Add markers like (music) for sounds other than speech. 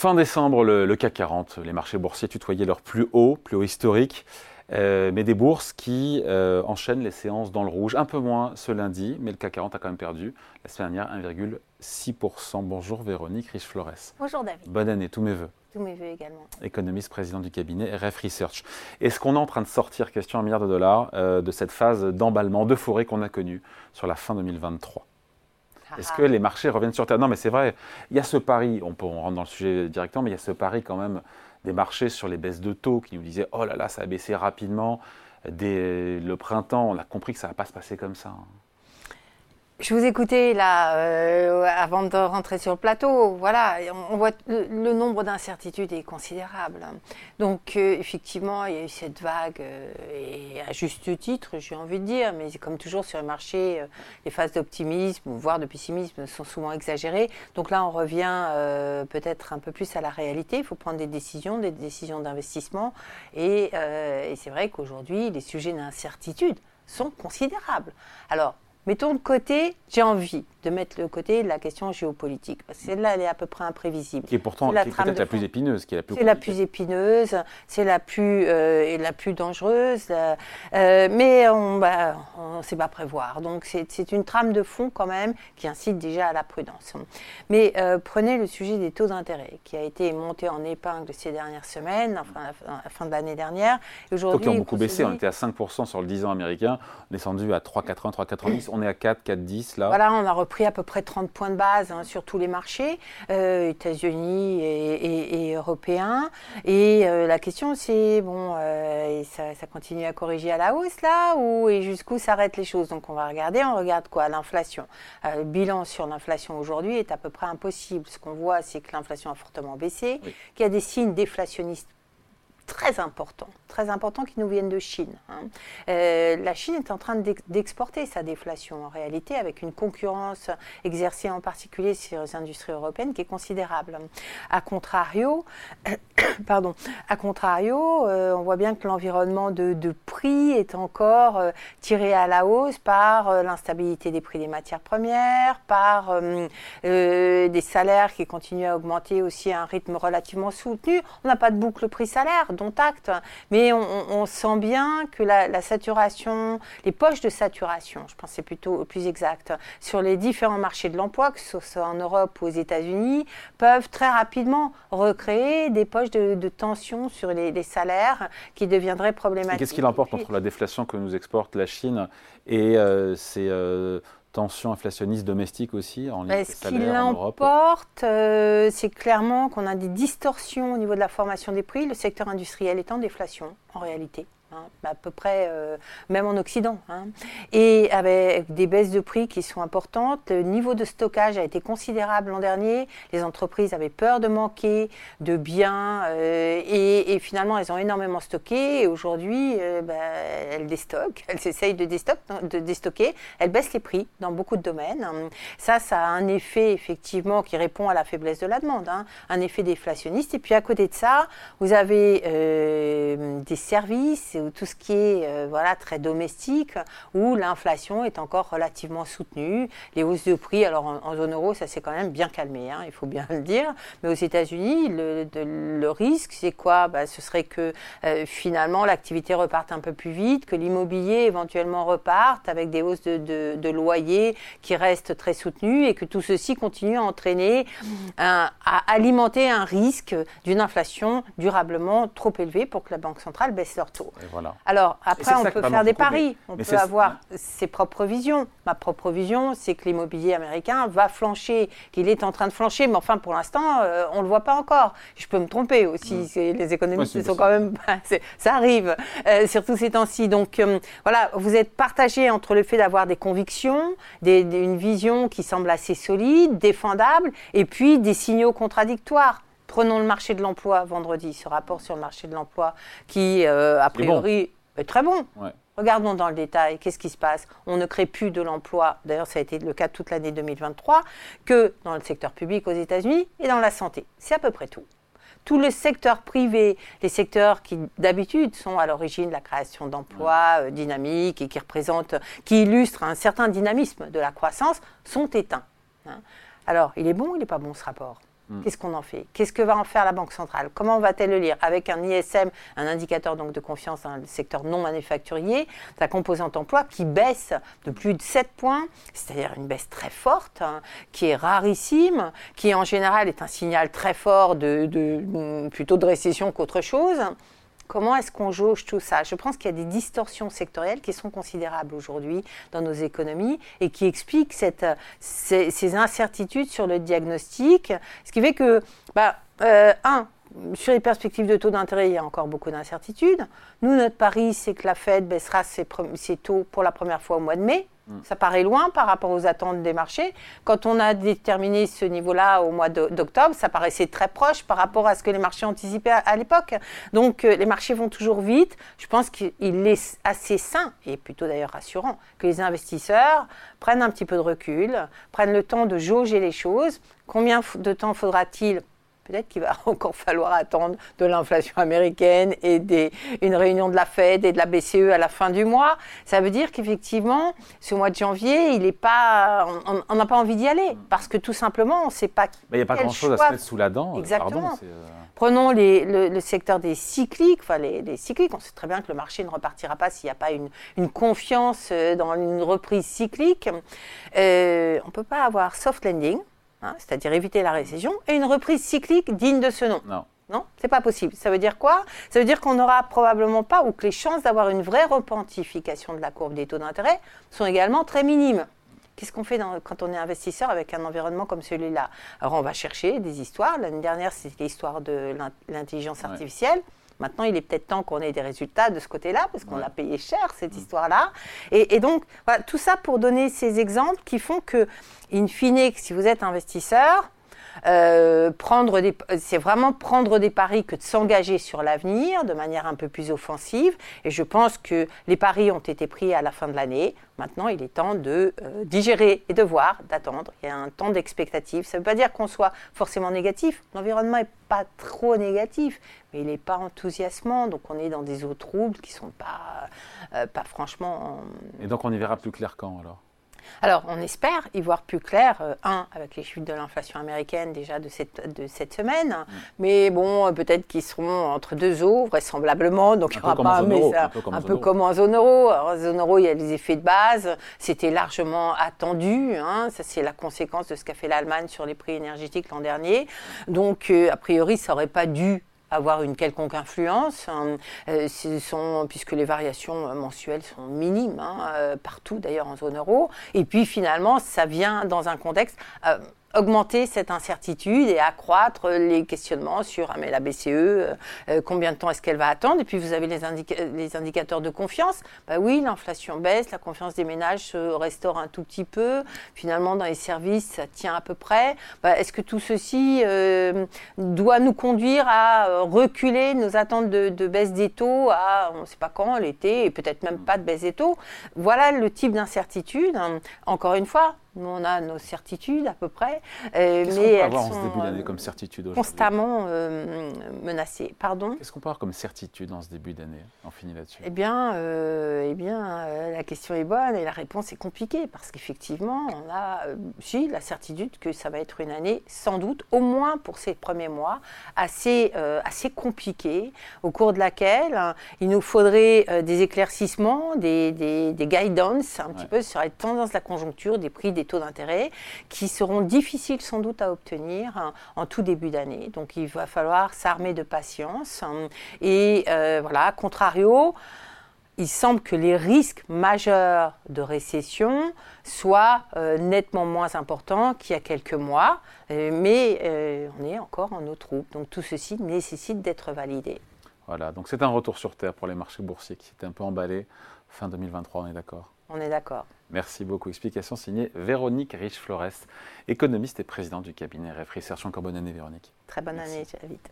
Fin décembre, le, CAC 40, les marchés boursiers tutoyaient leur plus haut, plus haut historique. Euh, mais des bourses qui euh, enchaînent les séances dans le rouge, un peu moins ce lundi, mais le CAC 40 a quand même perdu la semaine dernière 1,6%. Bonjour Véronique Riche-Flores. Bonjour David. Bonne année, tous mes voeux. Tous mes voeux également. Économiste, président du cabinet RF Research. Est-ce qu'on est en train de sortir, question un milliard de dollars, euh, de cette phase d'emballement, de forêt qu'on a connue sur la fin 2023 est-ce que les marchés reviennent sur Terre? Non, mais c'est vrai, il y a ce pari, on, peut, on rentre dans le sujet directement, mais il y a ce pari quand même des marchés sur les baisses de taux qui nous disaient oh là là, ça a baissé rapidement. Dès le printemps, on a compris que ça ne va pas se passer comme ça. Je vous écoutais là, euh, avant de rentrer sur le plateau. Voilà, on, voit le, nombre d'incertitudes est considérable. Donc, euh, effectivement, il y a eu cette vague, euh, et à juste titre, j'ai envie de dire, mais comme toujours sur le marché, les phases d'optimisme, voire de pessimisme, sont souvent exagérées. Donc là, on revient peut-être un peu plus à la réalité. Il faut prendre des décisions, des décisions d'investissement. Et, et c'est vrai qu'aujourd'hui, les sujets d'incertitude sont considérables. Alors, mettons de côté, j'ai envie de mettre de côté la question géopolitique. Celle-là, elle est à peu près imprévisible. Est pourtant peut-être la plus épineuse. C'est la plus épineuse, c'est la plus, euh, la plus dangereuse, euh, mais on bah, ne sait pas prévoir. Donc c'est une trame de fond quand même qui incite déjà à la prudence. Mais euh, prenez le sujet des taux d'intérêt qui a été monté en épingle ces dernières semaines, enfin à la fin de l'année dernière. Aujourd'hui, qui ont beaucoup baissé. On était à 5% sur le 10 ans américain, descendu à 3,80, 3,90. On est à 4, 4,10 là. Voilà, on a repris à peu près 30 points de base hein, sur tous les marchés, euh, États-Unis et, européens. Et euh, la question, c'est bon, euh, ça, ça, continue à corriger à la hausse là, ou et jusqu'où s'arrêtent les choses? Donc on va regarder, on regarde quoi? L'inflation. le bilan sur l'inflation aujourd'hui est à peu près impossible. Ce qu'on voit, c'est que l'inflation a fortement baissé, qu'il y a des signes déflationnistes très importants, très importants qui nous viennent de Chine. Hein. Euh, la Chine est en train d'exporter sa déflation en réalité avec une concurrence exercée en particulier sur les industries européennes qui est considérable. A contrario, (coughs) pardon, contrario, euh, on voit bien que l'environnement de, prix est encore euh, tiré à la hausse par l'instabilité des prix des matières premières, par des salaires qui continuent à augmenter aussi à un rythme relativement soutenu. On n'a pas de boucle prix-salaire mais on, sent bien que la, saturation, les poches de saturation, je pense c'est plutôt plus exact, sur les différents marchés de l'emploi, que ce soit en Europe ou aux États-Unis, peuvent très rapidement recréer des poches de, tension sur les, salaires qui deviendraient problématiques. Qu'est-ce qu'il importe entre la déflation que nous exporte la Chine et euh, ces euh, tension inflationniste domestique aussi en bah, Ce qui l'emporte, euh, c'est clairement qu'on a des distorsions au niveau de la formation des prix. Le secteur industriel est en déflation en réalité. Hein, à peu près, euh, même en Occident. Hein. Et avec des baisses de prix qui sont importantes, le niveau de stockage a été considérable l'an dernier. Les entreprises avaient peur de manquer de biens euh, et, finalement elles ont énormément stocké. Et aujourd'hui, euh, bah, elles déstockent, elles essayent de, déstock, de déstocker, elles baissent les prix dans beaucoup de domaines. Ça, ça a un effet effectivement qui répond à la faiblesse de la demande, hein. un effet déflationniste. Et puis à côté de ça, vous avez des services tout ce qui est euh, voilà, très domestique, où l'inflation est encore relativement soutenue. Les hausses de prix, alors en, zone euro, ça s'est quand même bien calmé, hein, il faut bien le dire. Mais aux États-Unis, le, risque, c'est quoi? Bah, Ce serait que euh, finalement l'activité reparte un peu plus vite, que l'immobilier éventuellement reparte avec des hausses de, de, loyers qui restent très soutenues et que tout ceci continue à entraîner, à alimenter un risque d'une inflation durablement trop élevée pour que la Banque centrale baisse leurs taux. Alors, après, on peut faire des paris, on peut avoir ses propres visions. Ma propre vision, c'est que l'immobilier américain va flancher, qu'il est en train de flancher, mais enfin, pour l'instant, euh, on ne le voit pas encore. Je peux me tromper aussi, mm. les économistes sont quand même... (laughs) ça arrive, euh, surtout ces temps-ci. Donc, euh, voilà, vous êtes partagé entre le fait d'avoir des convictions, une vision qui semble assez solide, défendable, et puis des signaux contradictoires. Prenons le marché de l'emploi vendredi, ce rapport sur le marché de l'emploi qui, euh, a priori, est, très bon. Regardons dans le détail, qu'est-ce qui se passe? On ne crée plus de l'emploi, d'ailleurs ça a été le cas toute l'année 2023, que dans le secteur public aux États-Unis et dans la santé. C'est à peu près tout. Tout le secteur privé, les secteurs qui d'habitude sont à l'origine de la création d'emplois euh, dynamiques et qui représentent, qui illustrent un certain dynamisme de la croissance, sont éteints. Hein. Alors, il est bon ou il n'est pas bon ce rapport? Mm. Qu'est-ce qu'on en fait? Qu'est-ce que va en faire la Banque centrale? Comment va-t-elle le lire? Avec un ISM, un indicateur donc de confiance dans le secteur non manufacturier, sa composante emploi qui baisse de plus de 7 points, c'est-à-dire une baisse très forte, hein, qui est rarissime, qui en général est un signal très fort de plutôt de récession qu'autre chose. Comment est-ce qu'on jauge tout ça? Je pense qu'il y a des distorsions sectorielles qui sont considérables aujourd'hui dans nos économies et qui expliquent ces, incertitudes sur le diagnostic. Ce qui fait que, bah, euh, un, sur les perspectives de taux d'intérêt, il y a encore beaucoup d'incertitudes. Nous, notre pari, c'est que la Fed baissera ses, taux pour la première fois au mois de mai. Mm. Ça paraît loin par rapport aux attentes des marchés. Quand on a déterminé ce niveau-là au mois d'octobre, ça paraissait très proche par rapport à ce que les marchés anticipaient à, l'époque. Donc euh, les marchés vont toujours vite. Je pense qu'il est assez sain, et plutôt d'ailleurs rassurant, que les investisseurs prennent un petit peu de recul, prennent le temps de jauger les choses. Combien de temps faudra-t-il Peut-être qu'il va (laughs) encore falloir attendre de l'inflation américaine et des, une réunion de la Fed et de la BCE à la fin du mois. Ça veut dire qu'effectivement, ce mois de janvier, il est pas, on n'a pas envie d'y aller parce que tout simplement, on ne sait pas. Mais il n'y a pas grand-chose à se mettre sous la dent. Euh, Exactement. Euh, Prenons le, secteur des cycliques. Enfin, les, cycliques, on sait très bien que le marché ne repartira pas s'il n'y a pas une, confiance euh, dans une reprise cyclique. on ne peut pas avoir soft landing Hein, c'est-à-dire éviter la récession, et une reprise cyclique digne de ce nom. Non. Non, c'est pas possible. Ça veut dire quoi? Ça veut dire qu'on n'aura probablement pas, ou que les chances d'avoir une vraie repentification de la courbe des taux d'intérêt sont également très minimes. Qu'est-ce qu'on fait quand on est investisseur avec un environnement comme celui-là? Alors on va chercher des histoires. L'année dernière, c'était l'histoire de l'intelligence artificielle. Maintenant, il est peut-être temps qu'on ait des résultats de ce côté-là, parce qu'on a payé cher cette histoire-là. Et, donc, voilà, tout ça pour donner ces exemples qui font que, in fine, si vous êtes investisseur, euh, prendre c'est vraiment prendre des paris que de s'engager sur l'avenir de manière un peu plus offensive. Et je pense que les paris ont été pris à la fin de l'année. Maintenant, il est temps de euh, digérer et de voir, d'attendre. Il y a un temps d'expectative. Ça ne veut pas dire qu'on soit forcément négatif. L'environnement n'est pas trop négatif, mais il n'est pas enthousiasmant. Donc on est dans des eaux troubles qui ne sont pas, euh, pas franchement... Et donc on y verra plus clair quand alors? Alors, on espère y voir plus clair, euh, un, avec les chutes de l'inflation américaine déjà de cette, de cette semaine, mm. mais bon, euh, peut-être qu'ils seront entre deux eaux, vraisemblablement, donc il n'y aura pas un, un, peu comme en zone euro. Alors, en zone euro, il y a les effets de base, c'était largement attendu, hein. ça c'est la conséquence de ce qu'a fait l'Allemagne sur les prix énergétiques l'an dernier, donc euh, a priori, ça n'aurait pas dû avoir une quelconque influence, hein. euh, puisque les variations mensuelles sont minimes, hein, euh, partout d'ailleurs en zone euro. Et puis finalement, ça vient dans un contexte euh, augmenter cette incertitude et accroître les questionnements sur ah, la BCE, euh, euh, combien de temps est-ce qu'elle va attendre? Et puis vous avez les, indicateurs de confiance. Bah oui, l'inflation baisse, la confiance des ménages se restaure un tout petit peu. Finalement, dans les services, ça tient à peu près. Bah, est-ce que tout ceci euh, doit nous conduire à reculer nos attentes de, de baisse des taux à on ne sait pas quand, l'été, et peut-être même pas de baisse des taux? Voilà le type d'incertitude. Encore une fois, on a nos certitudes à peu près. Euh, mais elles avoir en ce début d'année comme certitude Constamment euh, menacées. Pardon Qu'est-ce qu'on peut avoir comme certitude en ce début d'année On finit là-dessus. Eh bien, euh, eh bien la question est bonne et la réponse est compliquée parce qu'effectivement, on a, si, la certitude que ça va être une année, sans doute, au moins pour ces premiers mois, assez, assez compliquée, au cours de laquelle il nous faudrait des éclaircissements, des, des, des guidance un petit peu sur les tendances de la conjoncture, des prix des taux d'intérêt qui seront difficiles sans doute à obtenir hein, en tout début d'année. Donc il va falloir s'armer de patience. Hein. et euh, voilà, contrario, il semble que les risques majeurs de récession soient euh, nettement moins importants qu'il y a quelques mois, euh, mais on est encore en eau trouble. Donc tout ceci nécessite d'être validé. Voilà, donc c'est un retour sur Terre pour les marchés boursiers qui étaient un peu emballés fin 2023, on est d'accord? On est d'accord. Merci beaucoup. Explication signée Véronique Riche-Flores, économiste et présidente du cabinet RF Research. Encore bonne année, Véronique. Très bonne année, vite.